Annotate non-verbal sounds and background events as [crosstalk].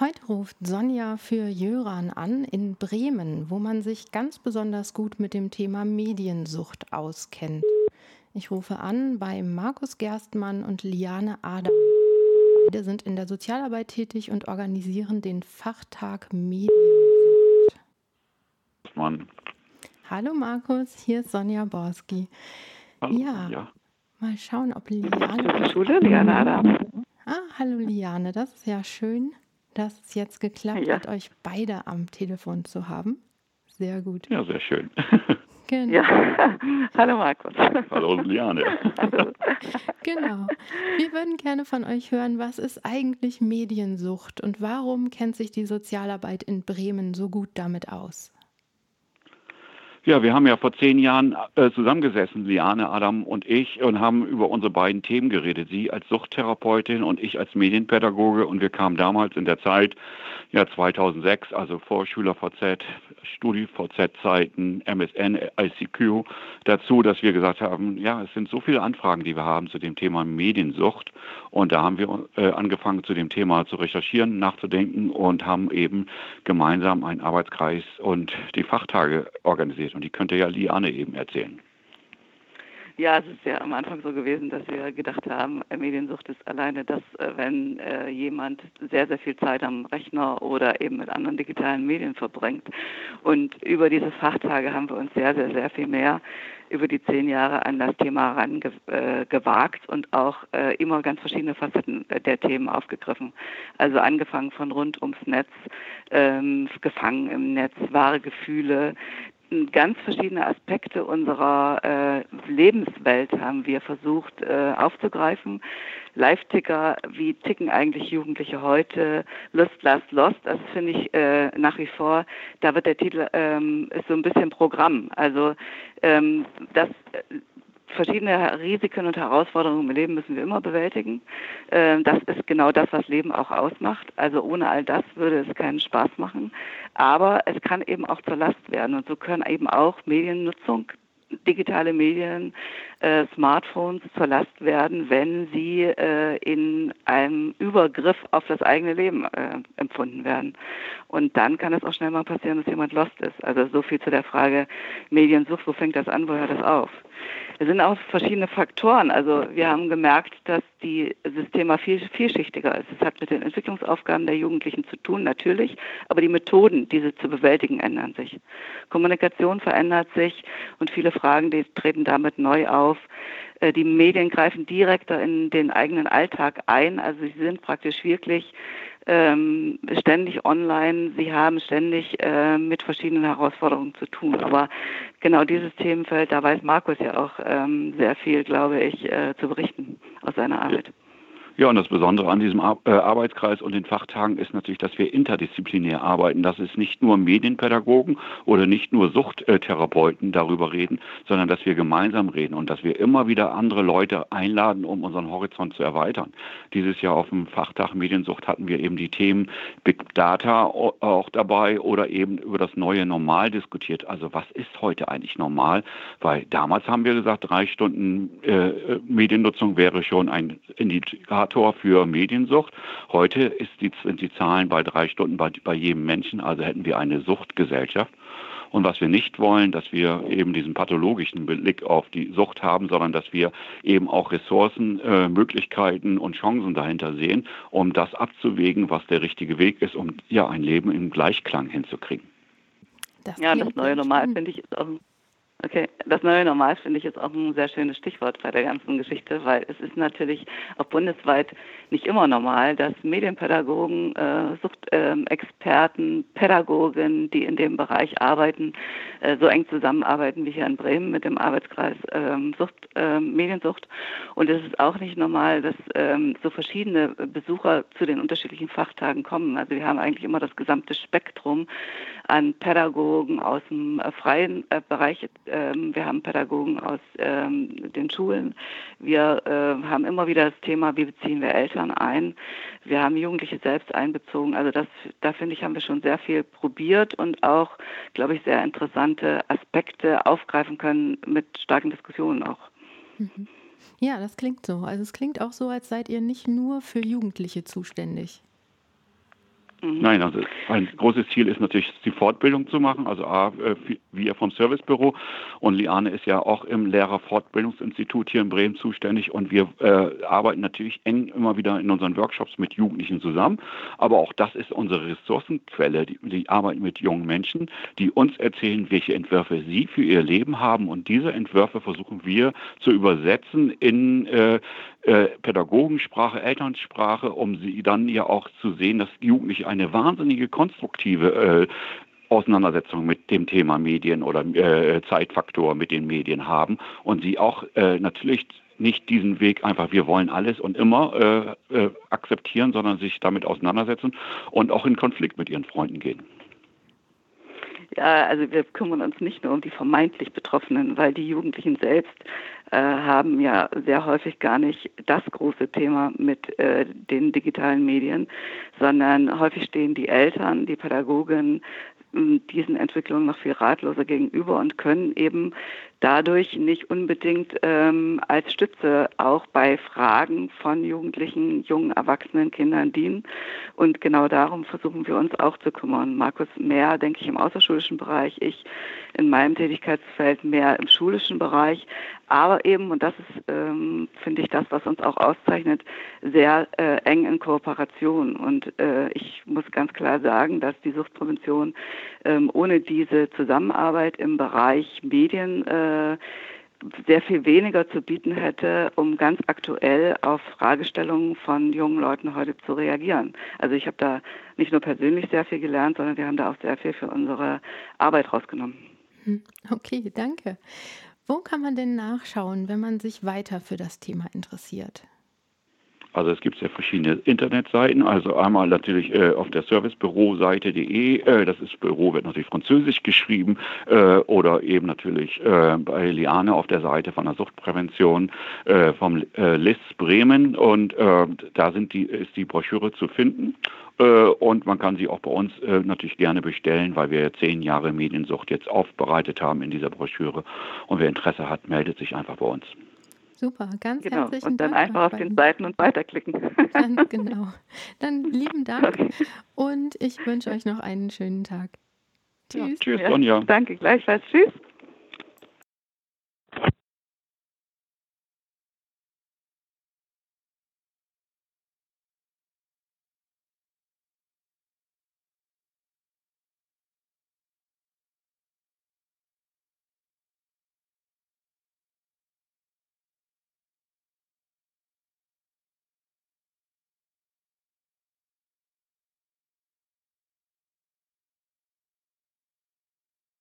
Heute ruft Sonja für Jöran an in Bremen, wo man sich ganz besonders gut mit dem Thema Mediensucht auskennt. Ich rufe an bei Markus Gerstmann und Liane Adam. Beide sind in der Sozialarbeit tätig und organisieren den Fachtag Mediensucht. Mann. Hallo Markus, hier ist Sonja Borski. Hallo, Ja. ja. Mal schauen, ob Liane. Schule, Liane Adam. Ah, hallo Liane, das ist ja schön, dass es jetzt geklappt Ja. hat, euch beide am Telefon zu haben. Sehr gut. Ja, sehr schön. [laughs] Genau. Ja, [laughs] hallo Markus. Hallo Liane. Hallo. [laughs] Genau. Wir würden gerne von euch hören, was ist eigentlich Mediensucht und warum kennt sich die Sozialarbeit in Bremen so gut damit aus? Ja, wir haben ja vor zehn Jahren äh, zusammengesessen, Liane, Adam und ich, und haben über unsere beiden Themen geredet. Sie als Suchttherapeutin und ich als Medienpädagoge. Und wir kamen damals in der Zeit, ja 2006, also vor SchülerVZ, StudiVZ-Zeiten, MSN, ICQ, dazu, dass wir gesagt haben, ja, es sind so viele Anfragen, die wir haben zu dem Thema Mediensucht. Und da haben wir äh, angefangen, zu dem Thema zu recherchieren, nachzudenken und haben eben gemeinsam einen Arbeitskreis und die Fachtage organisiert. Und die könnte ja Liane eben erzählen. Ja, es ist ja am Anfang so gewesen, dass wir gedacht haben, äh, Mediensucht ist alleine das, äh, wenn äh, jemand sehr, sehr viel Zeit am Rechner oder eben mit anderen digitalen Medien verbringt. Und über diese Fachtage haben wir uns sehr, sehr, sehr viel mehr über die zehn Jahre an das Thema rangewagt und auch äh, immer ganz verschiedene Facetten äh, der Themen aufgegriffen. Also angefangen von rund ums Netz, ähm, gefangen im Netz, wahre Gefühle, ganz verschiedene Aspekte unserer äh, Lebenswelt haben wir versucht äh, aufzugreifen. Live-Ticker, wie ticken eigentlich Jugendliche heute? Lust, Last, Lost, das finde ich äh, nach wie vor, da wird der Titel, ähm, ist so ein bisschen Programm. Also ähm, das äh, verschiedene Risiken und Herausforderungen im Leben müssen wir immer bewältigen. Ähm, Das ist genau das, was Leben auch ausmacht. Also ohne all das würde es keinen Spaß machen. Aber es kann eben auch zur Last werden. Und so können eben auch Mediennutzung, digitale Medien, äh, Smartphones zur Last werden, wenn sie äh, in einem Übergriff auf das eigene Leben äh, empfunden werden. Und dann kann es auch schnell mal passieren, dass jemand lost ist. Also so viel zu der Frage Mediensucht, wo fängt das an, wo hört das auf? Es sind auch verschiedene Faktoren. Also wir haben gemerkt, dass die, das Thema viel, vielschichtiger ist. Es hat mit den Entwicklungsaufgaben der Jugendlichen zu tun, natürlich, aber die Methoden, diese zu bewältigen, ändern sich. Kommunikation verändert sich und viele Fragen, die treten damit neu auf. Äh, Die Medien greifen direkter in den eigenen Alltag ein. Also sie sind praktisch wirklich ähm, ständig online. Sie haben ständig äh, mit verschiedenen Herausforderungen zu tun. Aber genau dieses Themenfeld, da weiß Markus ja auch ähm, sehr viel, glaube ich, äh, zu berichten aus seiner Arbeit. Ja, und das Besondere an diesem äh, Arbeitskreis und den Fachtagen ist natürlich, dass wir interdisziplinär arbeiten. Dass es nicht nur Medienpädagogen oder nicht nur Suchttherapeuten darüber reden, sondern dass wir gemeinsam reden und dass wir immer wieder andere Leute einladen, um unseren Horizont zu erweitern. Dieses Jahr auf dem Fachtag Mediensucht hatten wir eben die Themen Big Data au- auch dabei oder eben über das neue Normal diskutiert. Also was ist heute eigentlich normal? Weil damals haben wir gesagt, drei Stunden äh, Mediennutzung wäre schon ein Indikator für Mediensucht. Heute ist die, sind die Zahlen bei drei Stunden bei, bei jedem Menschen, also hätten wir eine Suchtgesellschaft. Und was wir nicht wollen, dass wir eben diesen pathologischen Blick auf die Sucht haben, sondern dass wir eben auch Ressourcen, äh, Möglichkeiten und Chancen dahinter sehen, um das abzuwägen, was der richtige Weg ist, um ja ein Leben im Gleichklang hinzukriegen. Das Ja, das neue Normal spannend. finde ich ist auch ein Okay, das neue Normal finde ich jetzt auch ein sehr schönes Stichwort bei der ganzen Geschichte, weil es ist natürlich auch bundesweit nicht immer normal, dass Medienpädagogen, äh, Suchtexperten, Pädagogen, die in dem Bereich arbeiten, äh, so eng zusammenarbeiten wie hier in Bremen mit dem Arbeitskreis ähm, Sucht, ähm, Mediensucht. Und es ist auch nicht normal, dass ähm, so verschiedene Besucher zu den unterschiedlichen Fachtagen kommen. Also wir haben eigentlich immer das gesamte Spektrum an Pädagogen aus dem äh, freien äh, Bereich. Ähm, wir haben Pädagogen aus ähm, den Schulen. Wir äh, haben immer wieder das Thema, wie beziehen wir Eltern ein. Wir haben Jugendliche selbst einbezogen. Also das, da finde ich, haben wir schon sehr viel probiert und auch, glaube ich, sehr interessante Aspekte aufgreifen können mit starken Diskussionen auch. Mhm. Ja, das klingt so. Also es klingt auch so, als seid ihr nicht nur für Jugendliche zuständig. Mhm. Nein, also ein großes Ziel ist natürlich, die Fortbildung zu machen. Also A, äh, wir vom Servicebüro und Liane ist ja auch im Lehrerfortbildungsinstitut hier in Bremen zuständig und wir äh, arbeiten natürlich eng immer wieder in unseren Workshops mit Jugendlichen zusammen. Aber auch das ist unsere Ressourcenquelle. Die, die arbeiten mit jungen Menschen, die uns erzählen, welche Entwürfe sie für ihr Leben haben und diese Entwürfe versuchen wir zu übersetzen in äh, äh, Pädagogensprache, Elternsprache, um sie dann ja auch zu sehen, dass Jugendliche eine wahnsinnige konstruktive äh, Auseinandersetzung mit dem Thema Medien oder äh, Zeitfaktor mit den Medien haben und sie auch äh, natürlich nicht diesen Weg einfach, wir wollen alles und immer äh, äh, akzeptieren, sondern sich damit auseinandersetzen und auch in Konflikt mit ihren Freunden gehen. Ja, also wir kümmern uns nicht nur um die vermeintlich Betroffenen, weil die Jugendlichen selbst äh, haben ja sehr häufig gar nicht das große Thema mit äh, den digitalen Medien, sondern häufig stehen die Eltern, die Pädagogen diesen Entwicklungen noch viel ratloser gegenüber und können eben dadurch nicht unbedingt ähm, als Stütze auch bei Fragen von Jugendlichen, jungen Erwachsenen, Kindern dienen. Und genau darum versuchen wir uns auch zu kümmern. Markus mehr, denke ich, im außerschulischen Bereich, ich in meinem Tätigkeitsfeld mehr im schulischen Bereich. Aber eben, und das ist, ähm, finde ich, das, was uns auch auszeichnet, sehr äh, eng in Kooperation. Und äh, ich muss ganz klar sagen, dass die Suchtprävention ähm, ohne diese Zusammenarbeit im Bereich Medien äh, äh, sehr viel weniger zu bieten hätte, um ganz aktuell auf Fragestellungen von jungen Leuten heute zu reagieren. Also ich habe da nicht nur persönlich sehr viel gelernt, sondern wir haben da auch sehr viel für unsere Arbeit rausgenommen. Hm, okay, danke. Wo kann man denn nachschauen, wenn man sich weiter für das Thema interessiert? Also es gibt ja verschiedene Internetseiten, also einmal natürlich äh, auf der Servicebüroseite.de, äh, das ist Büro wird natürlich französisch geschrieben, äh, oder eben natürlich äh, bei Liane auf der Seite von der Suchtprävention äh, vom äh, LIS Bremen. Und äh, da sind die, ist die Broschüre zu finden. Und man kann sie auch bei uns natürlich gerne bestellen, weil wir zehn Jahre Mediensucht jetzt aufbereitet haben in dieser Broschüre. Und wer Interesse hat, meldet sich einfach bei uns. Super, ganz genau. herzlichen Und dann Dank. einfach auf den Seiten und weiterklicken. Ganz [laughs] genau. Dann lieben Dank okay. und ich wünsche euch noch einen schönen Tag. Tschüss. Ja, tschüss, Sonja. danke, gleichfalls. Tschüss.